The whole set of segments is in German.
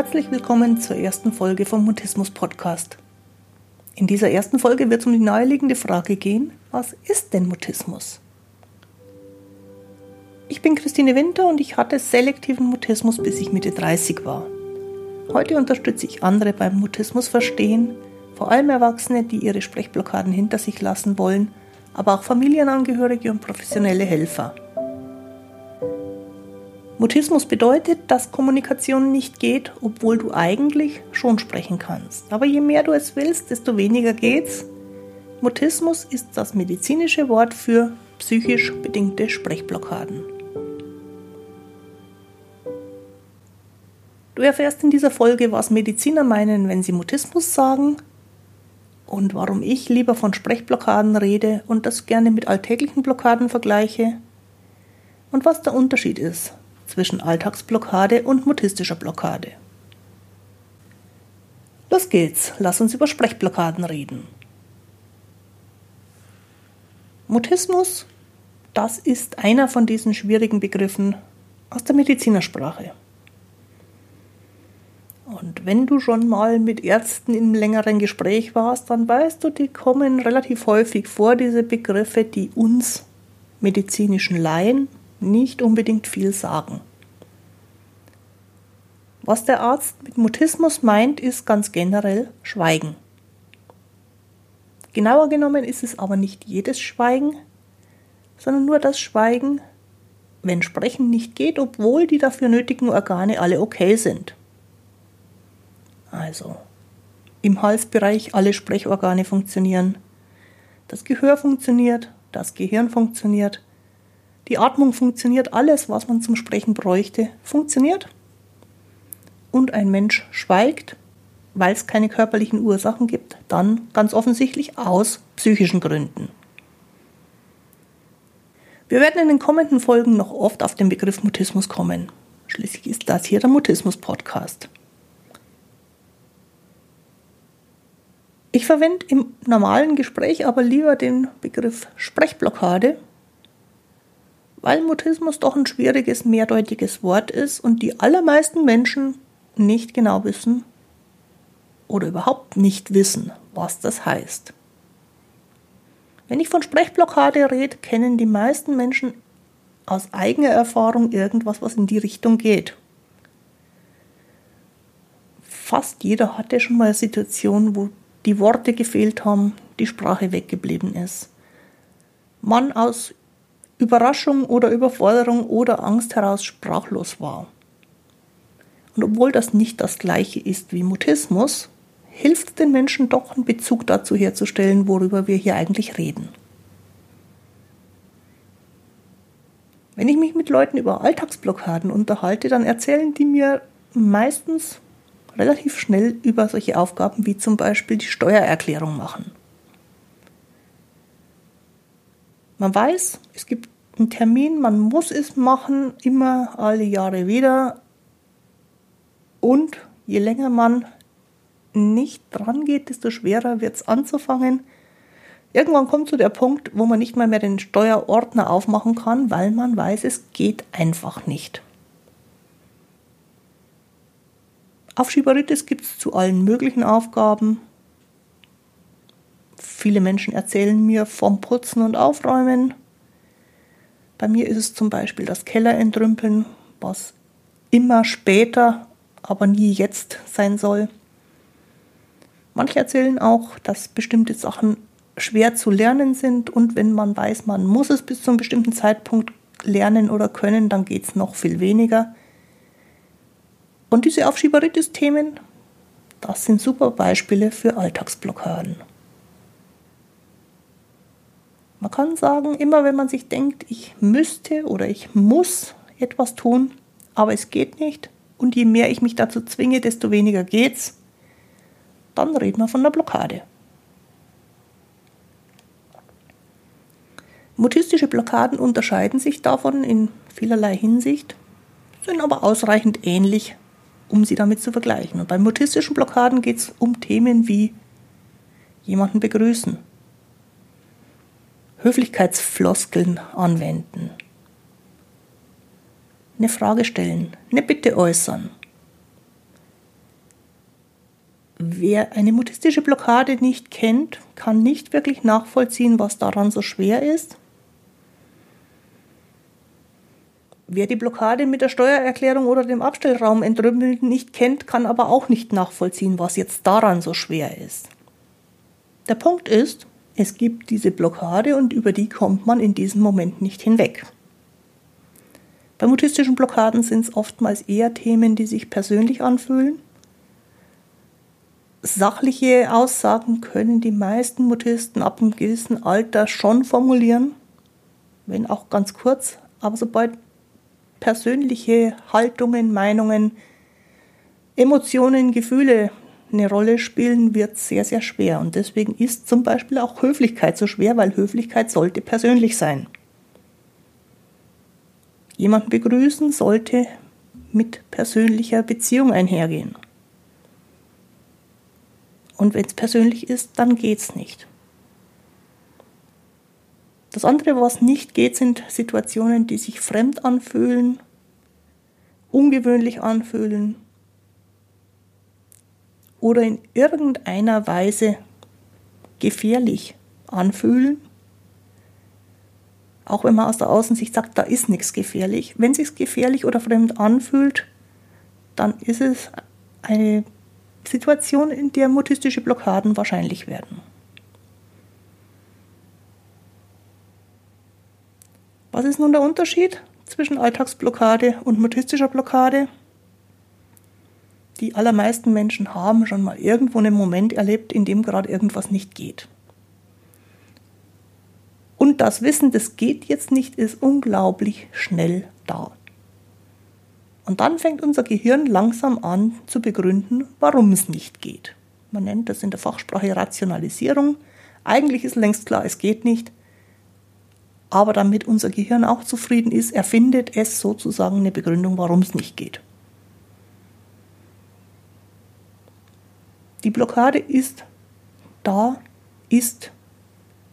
Herzlich willkommen zur ersten Folge vom Mutismus Podcast. In dieser ersten Folge wird es um die naheliegende Frage gehen, was ist denn Mutismus? Ich bin Christine Winter und ich hatte selektiven Mutismus, bis ich Mitte 30 war. Heute unterstütze ich andere beim Mutismus verstehen, vor allem Erwachsene, die ihre Sprechblockaden hinter sich lassen wollen, aber auch Familienangehörige und professionelle Helfer. Mutismus bedeutet, dass Kommunikation nicht geht, obwohl du eigentlich schon sprechen kannst. Aber je mehr du es willst, desto weniger geht's. Mutismus ist das medizinische Wort für psychisch bedingte Sprechblockaden. Du erfährst in dieser Folge, was Mediziner meinen, wenn sie Mutismus sagen und warum ich lieber von Sprechblockaden rede und das gerne mit alltäglichen Blockaden vergleiche und was der Unterschied ist zwischen Alltagsblockade und mutistischer Blockade. Los geht's, lass uns über Sprechblockaden reden. Mutismus, das ist einer von diesen schwierigen Begriffen aus der Medizinersprache. Und wenn du schon mal mit Ärzten im längeren Gespräch warst, dann weißt du, die kommen relativ häufig vor, diese Begriffe, die uns medizinischen Laien nicht unbedingt viel sagen. Was der Arzt mit Mutismus meint, ist ganz generell Schweigen. Genauer genommen ist es aber nicht jedes Schweigen, sondern nur das Schweigen, wenn Sprechen nicht geht, obwohl die dafür nötigen Organe alle okay sind. Also im Halsbereich alle Sprechorgane funktionieren, das Gehör funktioniert, das Gehirn funktioniert, die Atmung funktioniert, alles, was man zum Sprechen bräuchte, funktioniert. Und ein Mensch schweigt, weil es keine körperlichen Ursachen gibt, dann ganz offensichtlich aus psychischen Gründen. Wir werden in den kommenden Folgen noch oft auf den Begriff Mutismus kommen. Schließlich ist das hier der Mutismus-Podcast. Ich verwende im normalen Gespräch aber lieber den Begriff Sprechblockade, weil Mutismus doch ein schwieriges, mehrdeutiges Wort ist und die allermeisten Menschen nicht genau wissen oder überhaupt nicht wissen, was das heißt. Wenn ich von Sprechblockade rede, kennen die meisten Menschen aus eigener Erfahrung irgendwas, was in die Richtung geht. Fast jeder hatte schon mal eine Situation, wo die Worte gefehlt haben, die Sprache weggeblieben ist. Man aus Überraschung oder Überforderung oder Angst heraus sprachlos war. Und obwohl das nicht das gleiche ist wie Mutismus, hilft den Menschen doch einen Bezug dazu herzustellen, worüber wir hier eigentlich reden. Wenn ich mich mit Leuten über Alltagsblockaden unterhalte, dann erzählen die mir meistens relativ schnell über solche Aufgaben wie zum Beispiel die Steuererklärung machen. Man weiß, es gibt einen Termin, man muss es machen, immer alle Jahre wieder. Und je länger man nicht dran geht, desto schwerer wird es anzufangen. Irgendwann kommt zu der Punkt, wo man nicht mal mehr den Steuerordner aufmachen kann, weil man weiß, es geht einfach nicht. Aufschieberitis gibt es zu allen möglichen Aufgaben. Viele Menschen erzählen mir vom Putzen und Aufräumen. Bei mir ist es zum Beispiel das Keller entrümpeln, was immer später, aber nie jetzt sein soll. Manche erzählen auch, dass bestimmte Sachen schwer zu lernen sind und wenn man weiß, man muss es bis zu einem bestimmten Zeitpunkt lernen oder können, dann geht es noch viel weniger. Und diese Aufschieberitis-Themen, das sind super Beispiele für Alltagsblockaden. Man kann sagen, immer wenn man sich denkt, ich müsste oder ich muss etwas tun, aber es geht nicht, und je mehr ich mich dazu zwinge, desto weniger geht's, dann reden wir von der Blockade. Mutistische Blockaden unterscheiden sich davon in vielerlei Hinsicht, sind aber ausreichend ähnlich um sie damit zu vergleichen. Und bei mutistischen Blockaden geht es um Themen wie jemanden begrüßen, Höflichkeitsfloskeln anwenden, eine Frage stellen, eine Bitte äußern, Wer eine mutistische Blockade nicht kennt, kann nicht wirklich nachvollziehen, was daran so schwer ist. Wer die Blockade mit der Steuererklärung oder dem Abstellraum entrümpeln nicht kennt, kann aber auch nicht nachvollziehen, was jetzt daran so schwer ist. Der Punkt ist, es gibt diese Blockade und über die kommt man in diesem Moment nicht hinweg. Bei mutistischen Blockaden sind es oftmals eher Themen, die sich persönlich anfühlen. Sachliche Aussagen können die meisten Mutisten ab einem gewissen Alter schon formulieren, wenn auch ganz kurz, aber sobald persönliche Haltungen, Meinungen, Emotionen, Gefühle eine Rolle spielen, wird sehr, sehr schwer. Und deswegen ist zum Beispiel auch Höflichkeit so schwer, weil Höflichkeit sollte persönlich sein. Jemanden begrüßen sollte mit persönlicher Beziehung einhergehen. Und wenn es persönlich ist, dann geht es nicht. Das andere, was nicht geht, sind Situationen, die sich fremd anfühlen, ungewöhnlich anfühlen oder in irgendeiner Weise gefährlich anfühlen. Auch wenn man aus der Außensicht sagt, da ist nichts gefährlich. Wenn es sich gefährlich oder fremd anfühlt, dann ist es eine Situation, in der mutistische Blockaden wahrscheinlich werden. Was ist nun der Unterschied zwischen Alltagsblockade und mutistischer Blockade? Die allermeisten Menschen haben schon mal irgendwo einen Moment erlebt, in dem gerade irgendwas nicht geht. Und das Wissen, das geht jetzt nicht, ist unglaublich schnell da. Und dann fängt unser Gehirn langsam an zu begründen, warum es nicht geht. Man nennt das in der Fachsprache Rationalisierung. Eigentlich ist längst klar, es geht nicht. Aber damit unser Gehirn auch zufrieden ist, erfindet es sozusagen eine Begründung, warum es nicht geht. Die Blockade ist da, ist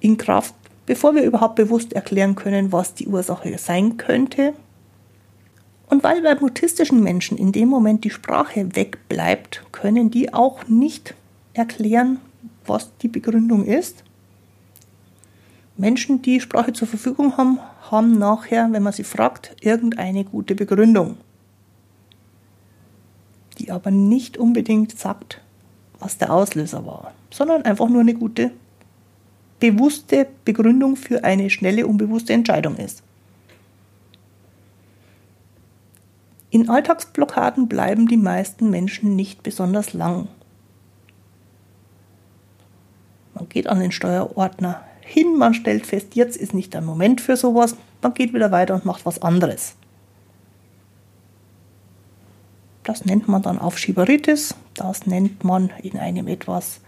in Kraft, bevor wir überhaupt bewusst erklären können, was die Ursache sein könnte. Und weil bei mutistischen Menschen in dem Moment die Sprache wegbleibt, können die auch nicht erklären, was die Begründung ist. Menschen, die Sprache zur Verfügung haben, haben nachher, wenn man sie fragt, irgendeine gute Begründung, die aber nicht unbedingt sagt, was der Auslöser war, sondern einfach nur eine gute, bewusste Begründung für eine schnelle, unbewusste Entscheidung ist. In Alltagsblockaden bleiben die meisten Menschen nicht besonders lang. Man geht an den Steuerordner hin, man stellt fest, jetzt ist nicht der Moment für sowas, man geht wieder weiter und macht was anderes. Das nennt man dann Aufschieberitis, das nennt man in einem etwas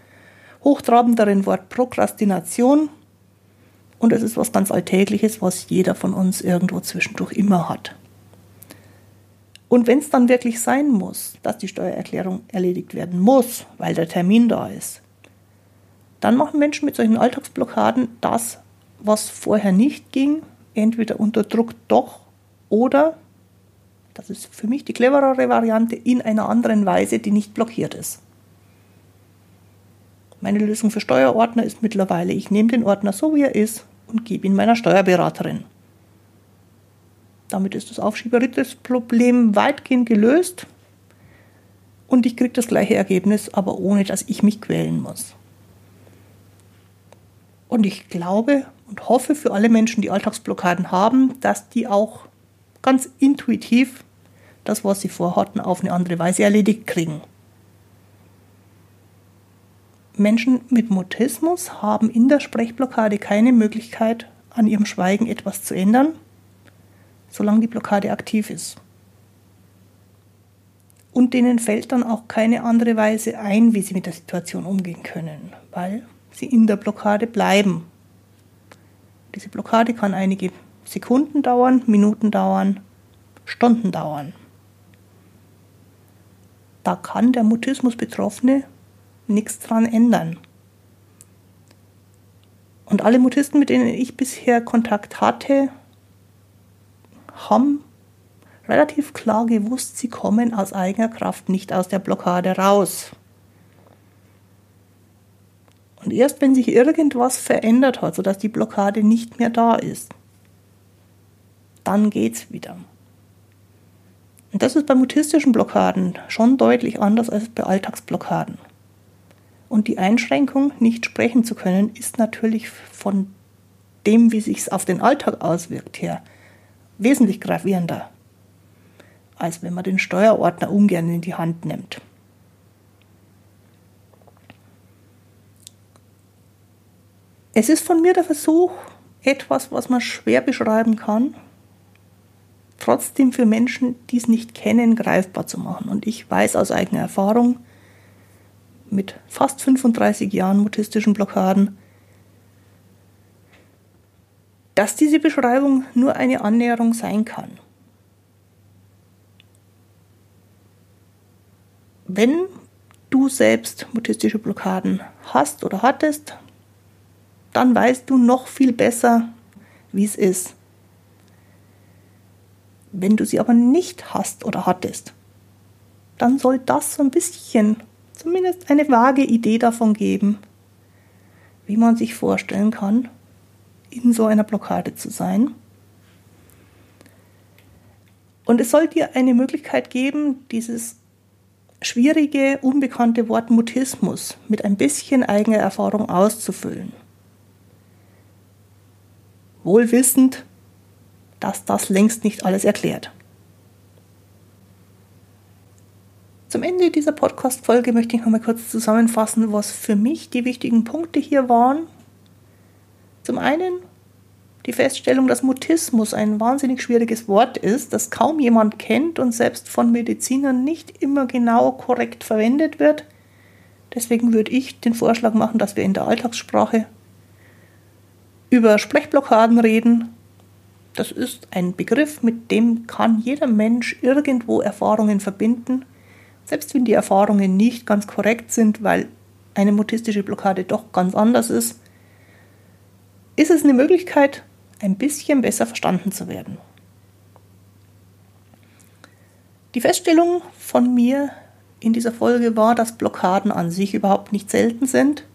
hochtrabenderen Wort Prokrastination und es ist was ganz Alltägliches, was jeder von uns irgendwo zwischendurch immer hat. Und wenn es dann wirklich sein muss, dass die Steuererklärung erledigt werden muss, weil der Termin da ist, dann machen Menschen mit solchen Alltagsblockaden das, was vorher nicht ging, entweder unter Druck doch oder, das ist für mich die cleverere Variante, in einer anderen Weise, die nicht blockiert ist. Meine Lösung für Steuerordner ist mittlerweile, ich nehme den Ordner so wie er ist und gebe ihn meiner Steuerberaterin. Damit ist das Aufschieberitis-Problem weitgehend gelöst und ich kriege das gleiche Ergebnis, aber ohne dass ich mich quälen muss. Und ich glaube und hoffe für alle Menschen, die Alltagsblockaden haben, dass die auch ganz intuitiv das, was sie vorhatten, auf eine andere Weise erledigt kriegen. Menschen mit Mutismus haben in der Sprechblockade keine Möglichkeit, an ihrem Schweigen etwas zu ändern, solange die Blockade aktiv ist. Und denen fällt dann auch keine andere Weise ein, wie sie mit der Situation umgehen können, weil sie in der Blockade bleiben. Diese Blockade kann einige Sekunden dauern, Minuten dauern, Stunden dauern. Da kann der Mutismus-Betroffene nichts dran ändern. Und alle Mutisten, mit denen ich bisher Kontakt hatte, haben relativ klar gewusst, sie kommen aus eigener Kraft nicht aus der Blockade raus. Und erst wenn sich irgendwas verändert hat, sodass die Blockade nicht mehr da ist, dann geht's wieder. Und das ist bei mutistischen Blockaden schon deutlich anders als bei Alltagsblockaden. Und die Einschränkung, nicht sprechen zu können, ist natürlich von dem, wie sich es auf den Alltag auswirkt, her wesentlich gravierender, als wenn man den Steuerordner ungern in die Hand nimmt. Es ist von mir der Versuch, etwas, was man schwer beschreiben kann, trotzdem für Menschen, die es nicht kennen, greifbar zu machen. Und ich weiß aus eigener Erfahrung, mit fast 35 Jahren mutistischen Blockaden, dass diese Beschreibung nur eine Annäherung sein kann. Wenn du selbst mutistische Blockaden hast oder hattest, dann weißt du noch viel besser, wie es ist. Wenn du sie aber nicht hast oder hattest, dann soll das so ein bisschen, zumindest eine vage Idee davon geben, wie man sich vorstellen kann, in so einer Blockade zu sein. Und es soll dir eine Möglichkeit geben, dieses schwierige, unbekannte Wort Mutismus mit ein bisschen eigener Erfahrung auszufüllen. Wohl wissend, dass das längst nicht alles erklärt. Zum Ende dieser Podcast-Folge möchte ich noch mal kurz zusammenfassen, was für mich die wichtigen Punkte hier waren. Zum einen die Feststellung, dass Mutismus ein wahnsinnig schwieriges Wort ist, das kaum jemand kennt und selbst von Medizinern nicht immer genau korrekt verwendet wird. Deswegen würde ich den Vorschlag machen, dass wir in der Alltagssprache über Sprechblockaden reden das ist ein Begriff, mit dem kann jeder Mensch irgendwo Erfahrungen verbinden, selbst wenn die Erfahrungen nicht ganz korrekt sind, weil eine mutistische Blockade doch ganz anders ist, ist es eine Möglichkeit, ein bisschen besser verstanden zu werden. Die Feststellung von mir in dieser Folge war, dass Blockaden an sich überhaupt nicht selten sind.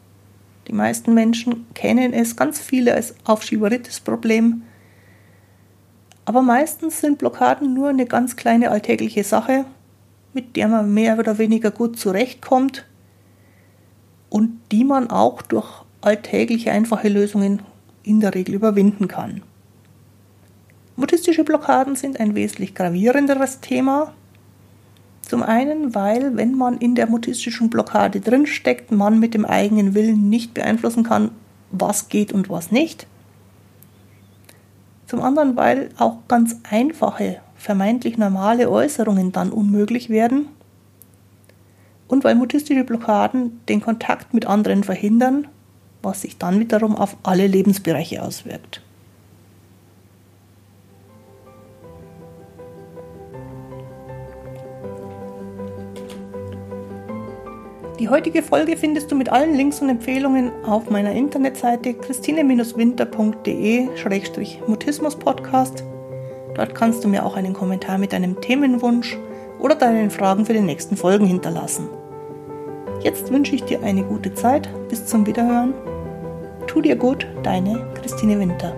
Die meisten Menschen kennen es, ganz viele als Aufschieberitis-Problem aber meistens sind Blockaden nur eine ganz kleine alltägliche Sache, mit der man mehr oder weniger gut zurechtkommt und die man auch durch alltägliche einfache Lösungen in der Regel überwinden kann. Mutistische Blockaden sind ein wesentlich gravierenderes Thema. Zum einen, weil, wenn man in der mutistischen Blockade drinsteckt, man mit dem eigenen Willen nicht beeinflussen kann, was geht und was nicht. Zum anderen, weil auch ganz einfache, vermeintlich normale Äußerungen dann unmöglich werden. Und weil mutistische Blockaden den Kontakt mit anderen verhindern, was sich dann wiederum auf alle Lebensbereiche auswirkt. Die heutige Folge findest du mit allen Links und Empfehlungen auf meiner Internetseite christine-winter.de-mutismus-podcast. Dort kannst du mir auch einen Kommentar mit deinem Themenwunsch oder deinen Fragen für die nächsten Folgen hinterlassen. Jetzt wünsche ich dir eine gute Zeit. Bis zum Wiederhören. Tu dir gut, deine Christine Winter.